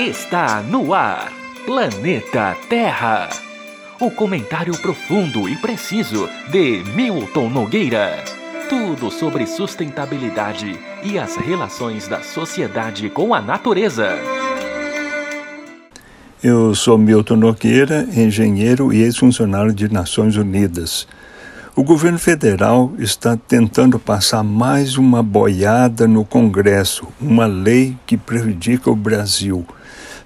Está no ar. Planeta Terra. O comentário profundo e preciso de Milton Nogueira. Tudo sobre sustentabilidade e as relações da sociedade com a natureza. Eu sou Milton Nogueira, engenheiro e ex-funcionário de Nações Unidas. O governo federal está tentando passar mais uma boiada no Congresso, uma lei que prejudica o Brasil.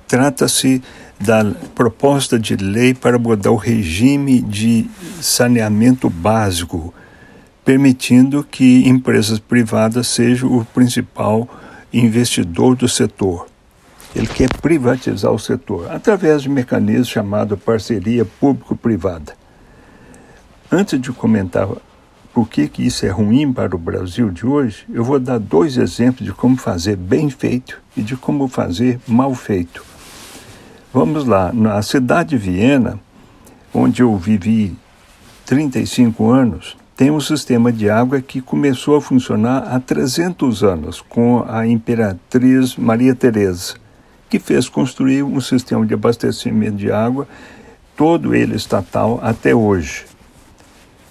Trata-se da proposta de lei para mudar o regime de saneamento básico, permitindo que empresas privadas sejam o principal investidor do setor. Ele quer privatizar o setor através de um mecanismo chamado parceria público-privada. Antes de comentar por que, que isso é ruim para o Brasil de hoje, eu vou dar dois exemplos de como fazer bem feito e de como fazer mal feito. Vamos lá, na cidade de Viena, onde eu vivi 35 anos, tem um sistema de água que começou a funcionar há 300 anos com a imperatriz Maria Teresa, que fez construir um sistema de abastecimento de água, todo ele estatal até hoje.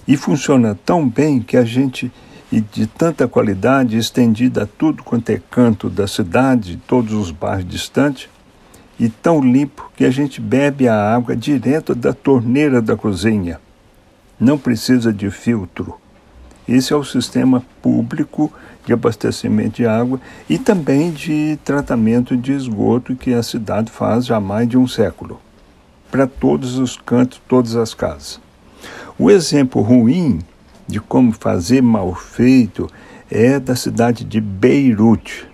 E funciona tão bem que a gente, e de tanta qualidade, estendida a tudo quanto é canto da cidade, todos os bairros distantes, e tão limpo que a gente bebe a água direto da torneira da cozinha. Não precisa de filtro. Esse é o sistema público de abastecimento de água e também de tratamento de esgoto que a cidade faz há mais de um século, para todos os cantos, todas as casas. O exemplo ruim de como fazer mal feito é da cidade de Beirute.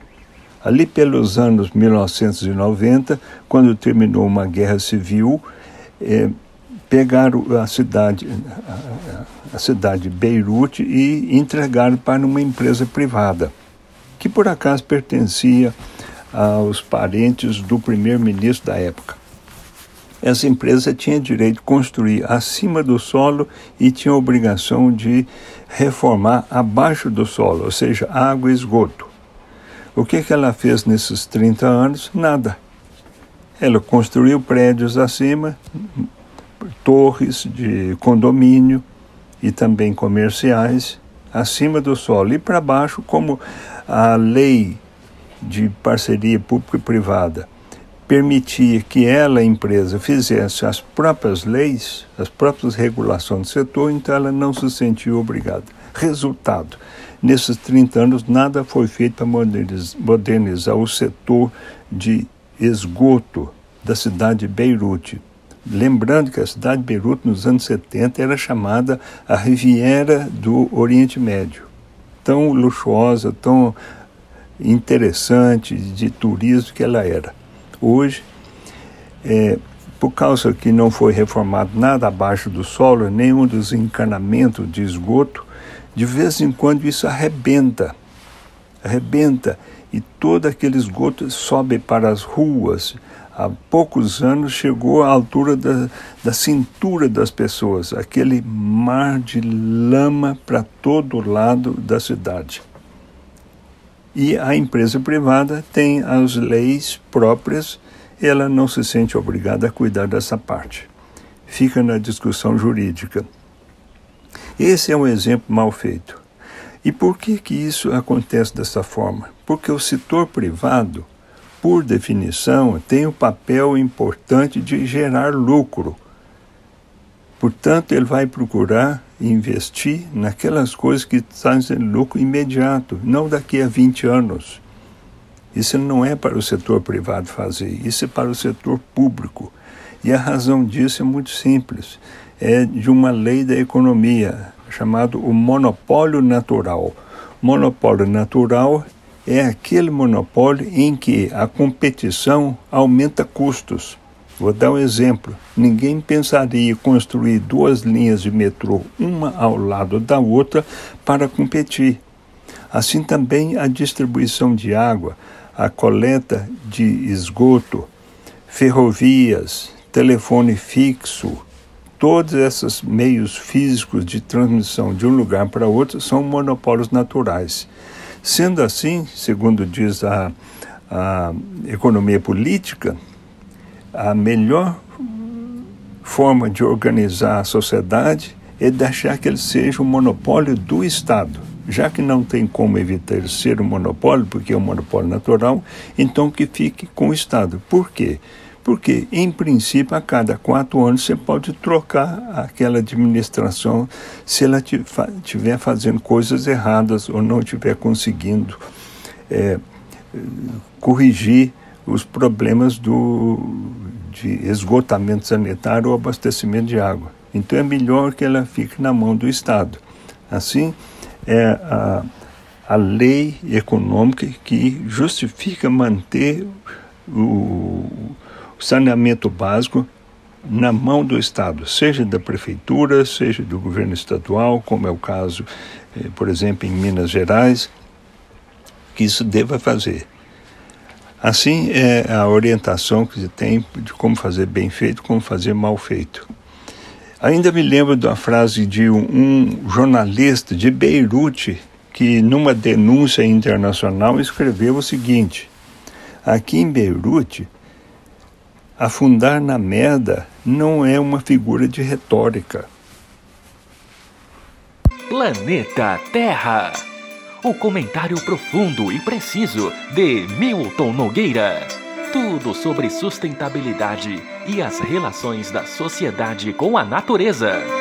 Ali pelos anos 1990, quando terminou uma guerra civil, é, pegaram a cidade, a, a cidade de Beirute e entregaram para uma empresa privada, que por acaso pertencia aos parentes do primeiro-ministro da época essa empresa tinha direito de construir acima do solo e tinha obrigação de reformar abaixo do solo, ou seja, água e esgoto. O que, que ela fez nesses 30 anos? Nada. Ela construiu prédios acima, torres de condomínio e também comerciais acima do solo e para baixo, como a lei de parceria pública e privada permitia que ela, a empresa, fizesse as próprias leis, as próprias regulações do setor, então ela não se sentia obrigada. Resultado: nesses 30 anos, nada foi feito para modernizar o setor de esgoto da cidade de Beirute. Lembrando que a cidade de Beirute, nos anos 70, era chamada a Riviera do Oriente Médio. Tão luxuosa, tão interessante de turismo que ela era. Hoje, é, por causa que não foi reformado nada abaixo do solo, nenhum dos encanamentos de esgoto, de vez em quando isso arrebenta, arrebenta e todo aquele esgoto sobe para as ruas. Há poucos anos chegou à altura da, da cintura das pessoas, aquele mar de lama para todo lado da cidade. E a empresa privada tem as leis próprias, ela não se sente obrigada a cuidar dessa parte. Fica na discussão jurídica. Esse é um exemplo mal feito. E por que, que isso acontece dessa forma? Porque o setor privado, por definição, tem o um papel importante de gerar lucro. Portanto, ele vai procurar investir naquelas coisas que trazem lucro imediato, não daqui a 20 anos. Isso não é para o setor privado fazer, isso é para o setor público. E a razão disso é muito simples. É de uma lei da economia, chamado o monopólio natural. Monopólio natural é aquele monopólio em que a competição aumenta custos. Vou dar um exemplo. Ninguém pensaria em construir duas linhas de metrô, uma ao lado da outra, para competir. Assim também a distribuição de água, a coleta de esgoto, ferrovias, telefone fixo, todos esses meios físicos de transmissão de um lugar para outro são monopólios naturais. Sendo assim, segundo diz a, a economia política, a melhor forma de organizar a sociedade é deixar que ele seja um monopólio do Estado. Já que não tem como evitar ser um monopólio, porque é um monopólio natural, então que fique com o Estado. Por quê? Porque, em princípio, a cada quatro anos você pode trocar aquela administração se ela estiver fazendo coisas erradas ou não estiver conseguindo é, corrigir os problemas do, de esgotamento sanitário ou abastecimento de água. Então é melhor que ela fique na mão do Estado. Assim, é a, a lei econômica que justifica manter o saneamento básico na mão do Estado, seja da prefeitura, seja do governo estadual, como é o caso, eh, por exemplo, em Minas Gerais, que isso deva fazer. Assim é a orientação que se tem de como fazer bem feito, como fazer mal feito. Ainda me lembro da frase de um, um jornalista de Beirute que, numa denúncia internacional, escreveu o seguinte: Aqui em Beirute, afundar na merda não é uma figura de retórica. Planeta Terra o comentário profundo e preciso de Milton Nogueira. Tudo sobre sustentabilidade e as relações da sociedade com a natureza.